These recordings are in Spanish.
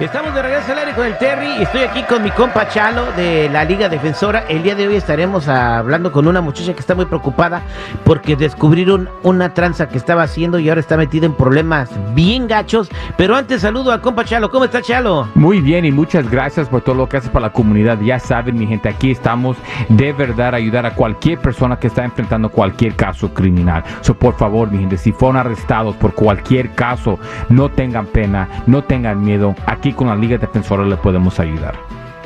Estamos de regreso al aire con el Terry y estoy aquí con mi compa Chalo de la Liga Defensora. El día de hoy estaremos hablando con una muchacha que está muy preocupada porque descubrieron una tranza que estaba haciendo y ahora está metida en problemas bien gachos. Pero antes saludo a compa Chalo. ¿Cómo está Chalo? Muy bien y muchas gracias por todo lo que haces para la comunidad. Ya saben, mi gente, aquí estamos de verdad a ayudar a cualquier persona que está enfrentando cualquier caso criminal. So, por favor, mi gente, si fueron arrestados por cualquier caso, no tengan pena, no tengan miedo. Aquí con la Liga Defensora le podemos ayudar.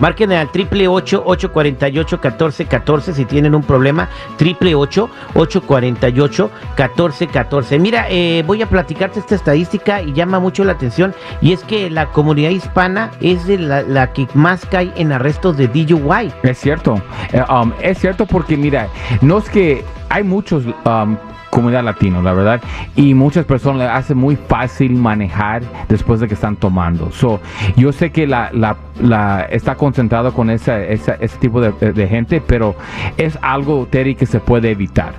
Marquen al 888-848-1414 si tienen un problema. 888-848-1414. Mira, eh, voy a platicarte esta estadística y llama mucho la atención. Y es que la comunidad hispana es de la, la que más cae en arrestos de DUI. Es cierto. Eh, um, es cierto porque, mira, no es que hay muchos um, comunidad latino, la verdad. Y muchas personas le hace muy fácil manejar después de que están tomando. So, yo sé que está concentrado con esa, esa, ese tipo de, de, gente, pero es algo, Terry, que se puede evitar.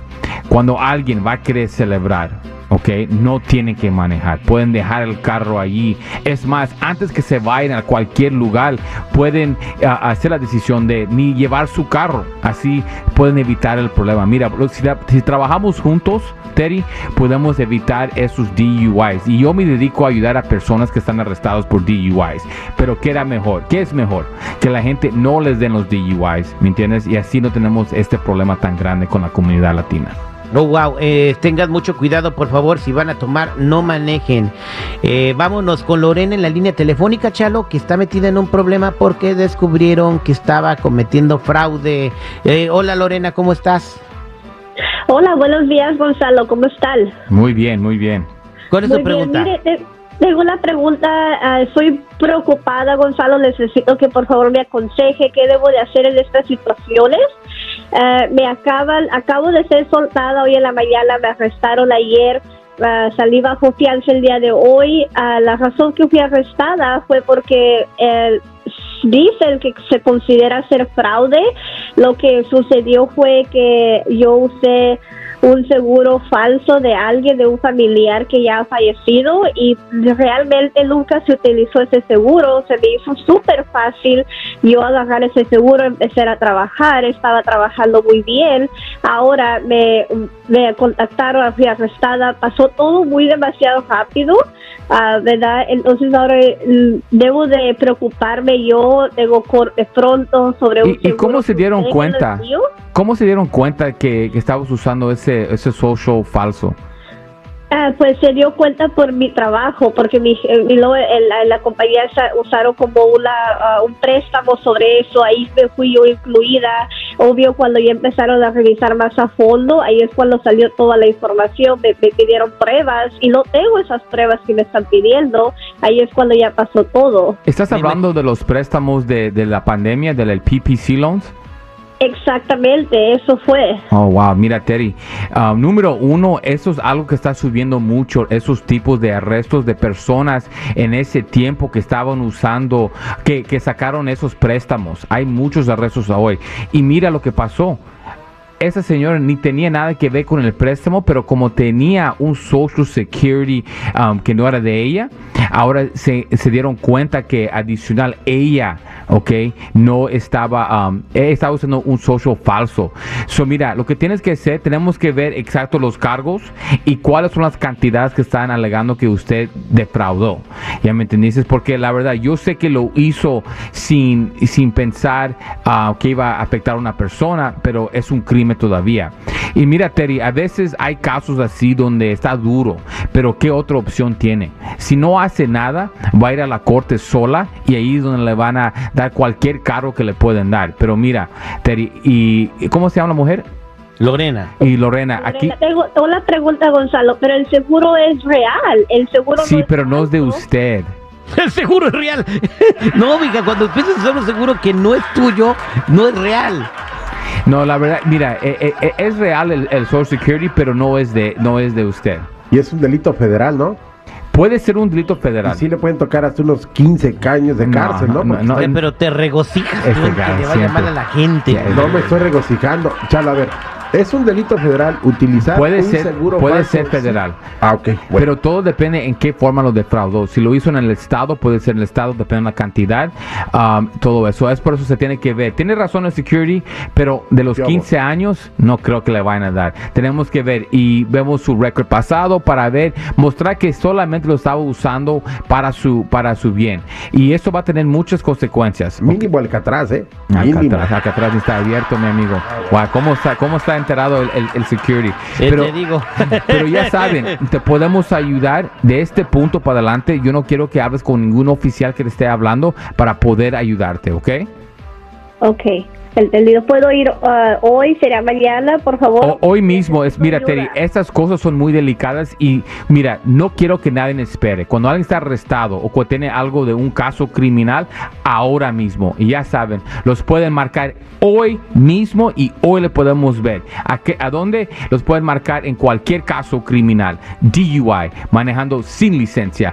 Cuando alguien va a querer celebrar, ¿ok? No tienen que manejar, pueden dejar el carro allí. Es más, antes que se vayan a cualquier lugar, pueden uh, hacer la decisión de ni llevar su carro. Así pueden evitar el problema. Mira, si, si trabajamos juntos, Terry, podemos evitar esos DUIs. Y yo me dedico a ayudar a personas que están arrestados por DUIs. Pero ¿qué era mejor? ¿Qué es mejor? Que la gente no les den los DUIs, ¿me entiendes? Y así no tenemos este problema tan grande con la comunidad latina. Oh, wow. Eh, tengan mucho cuidado, por favor. Si van a tomar, no manejen. Eh, vámonos con Lorena en la línea telefónica, Chalo, que está metida en un problema porque descubrieron que estaba cometiendo fraude. Eh, hola, Lorena, ¿cómo estás? Hola, buenos días, Gonzalo. ¿Cómo están? Muy bien, muy bien. ¿Cuál es muy tu pregunta? Bien, mire, tengo una pregunta. Uh, estoy preocupada, Gonzalo. Necesito que por favor me aconseje qué debo de hacer en estas situaciones. Uh, me acaban, acabo de ser soltada hoy en la mañana, me arrestaron ayer, uh, salí bajo fianza el día de hoy. Uh, la razón que fui arrestada fue porque el dicen que se considera ser fraude. Lo que sucedió fue que yo usé un seguro falso de alguien, de un familiar que ya ha fallecido y realmente nunca se utilizó ese seguro. Se me hizo súper fácil yo agarrar ese seguro, empezar a trabajar, estaba trabajando muy bien. Ahora me, me contactaron, fui arrestada, pasó todo muy demasiado rápido. Uh, ¿verdad? Entonces ahora debo de preocuparme yo, tengo de pronto sobre un ¿Y, ¿y cómo se dieron cuenta? ¿Cómo se dieron cuenta que, que estabas usando ese, ese social falso? Uh, pues se dio cuenta por mi trabajo, porque mi, mi lo, la, la, compañía usaron como una, uh, un préstamo sobre eso, ahí me fui yo incluida. Obvio, cuando ya empezaron a revisar más a fondo, ahí es cuando salió toda la información, me, me pidieron pruebas y no tengo esas pruebas que me están pidiendo, ahí es cuando ya pasó todo. ¿Estás hablando de los préstamos de, de la pandemia, del PPC loans? Exactamente, eso fue. Oh, wow, mira Terry, uh, número uno, eso es algo que está subiendo mucho, esos tipos de arrestos de personas en ese tiempo que estaban usando, que, que sacaron esos préstamos. Hay muchos arrestos hoy. Y mira lo que pasó esa señora ni tenía nada que ver con el préstamo, pero como tenía un Social Security um, que no era de ella, ahora se, dieron cuenta que adicional ella, ok, no estaba, um, estaba usando un social falso. So, mira, lo que tienes que hacer, tenemos que ver exacto los cargos y cuáles son las cantidades que están alegando que usted defraudó. ¿Ya me entendiste? Porque la verdad, yo sé que lo hizo sin, sin pensar uh, que iba a afectar a una persona, pero es un crimen todavía. Y mira, Terry, a veces hay casos así donde está duro, pero ¿qué otra opción tiene? Si no hace nada, va a ir a la corte sola y ahí es donde le van a dar cualquier cargo que le pueden dar. Pero mira, Terry, ¿y cómo se llama la mujer? Lorena. Y Lorena, aquí... Tengo, tengo una pregunta, Gonzalo, pero el seguro es real. El seguro Sí, no es pero no es de usted. El seguro es real. No, mija, cuando empiezas a usar un seguro que no es tuyo, no es real. No, la verdad, mira, eh, eh, eh, es real el, el Social Security, pero no es de, no es de usted. Y es un delito federal, ¿no? Puede ser un delito federal. Y sí le pueden tocar hasta unos 15 años de No, cárcel, ¿no? no, Porque no, Oye, en- pero te regocijas Este tú en que le vaya mal a la gente. No me estoy regocijando. Chalo, a ver, es un delito federal utilizar Puede un ser, seguro puede falso. ser federal. Ah, ok. bueno. Pero todo depende en qué forma lo defraudó. Si lo hizo en el estado, puede ser en el estado, depende de la cantidad. um, todo eso. Es por eso se tiene que ver. Tiene razón el security, pero de los Yo 15 años, no creo que le vayan a dar. Tenemos que ver y vemos su récord pasado para ver, mostrar que solamente lo estaba usando para su, para su bien. Y eso va a tener muchas consecuencias. Mínimo Alcatraz, ¿eh? Mínimo. acá atrás está abierto, mi amigo. Wow, ¿cómo está, cómo está enterado el, el- el security? Sí, te digo. pero ya saben, te podemos ayudar de este punto para adelante. Yo no quiero que hables con ningún oficial que te esté hablando para poder ayudarte, ¿ok? Ok. Yo puedo ir ah, hoy, será mañana, por favor. O- hoy mismo es, mira. Terry, estas cosas son muy delicadas y mira, no quiero que nadie espere. Cuando alguien está arrestado o cuando tiene algo de un caso criminal, ahora mismo, y ya saben, los pueden marcar hoy mismo y hoy le podemos ver. ¿A, qué, ¿A dónde? Los pueden marcar en cualquier caso criminal. DUI, manejando sin licencia,